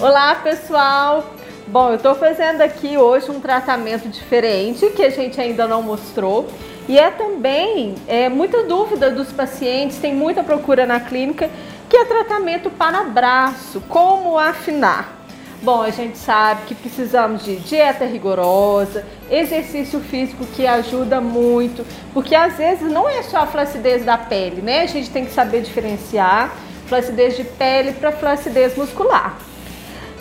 Olá pessoal! Bom, eu estou fazendo aqui hoje um tratamento diferente que a gente ainda não mostrou e é também é, muita dúvida dos pacientes, tem muita procura na clínica, que é tratamento para braço, como afinar. Bom, a gente sabe que precisamos de dieta rigorosa, exercício físico que ajuda muito, porque às vezes não é só a flacidez da pele, né? A gente tem que saber diferenciar flacidez de pele para flacidez muscular.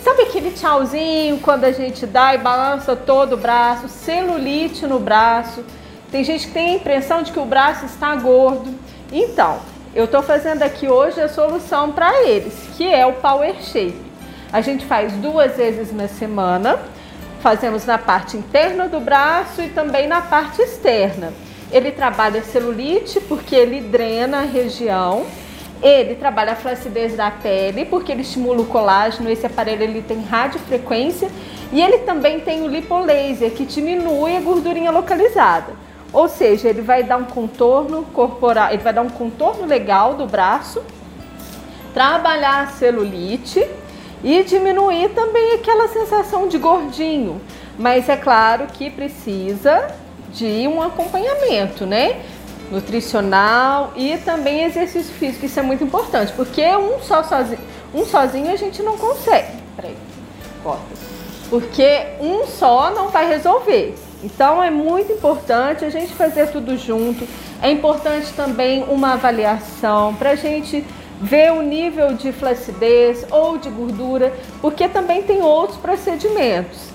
Sabe aquele tchauzinho quando a gente dá e balança todo o braço, celulite no braço? Tem gente que tem a impressão de que o braço está gordo. Então, eu estou fazendo aqui hoje a solução para eles, que é o Power Shape. A gente faz duas vezes na semana, fazemos na parte interna do braço e também na parte externa. Ele trabalha celulite porque ele drena a região ele trabalha a flacidez da pele porque ele estimula o colágeno. Esse aparelho ele tem radiofrequência e ele também tem o lipolaser que diminui a gordurinha localizada. Ou seja, ele vai dar um contorno corporal, ele vai dar um contorno legal do braço, trabalhar a celulite e diminuir também aquela sensação de gordinho. Mas é claro que precisa de um acompanhamento, né? Nutricional e também exercício físico. Isso é muito importante, porque um só sozinho, um sozinho a gente não consegue. Peraí, corta. Porque um só não vai resolver. Então é muito importante a gente fazer tudo junto. É importante também uma avaliação para a gente ver o nível de flacidez ou de gordura, porque também tem outros procedimentos.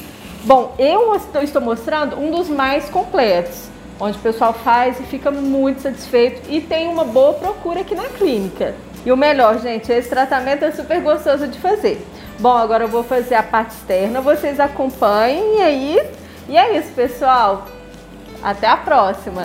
Bom, eu estou mostrando um dos mais completos onde o pessoal faz e fica muito satisfeito e tem uma boa procura aqui na clínica. E o melhor, gente, esse tratamento é super gostoso de fazer. Bom, agora eu vou fazer a parte externa, vocês acompanhem e aí. E é isso, pessoal. Até a próxima!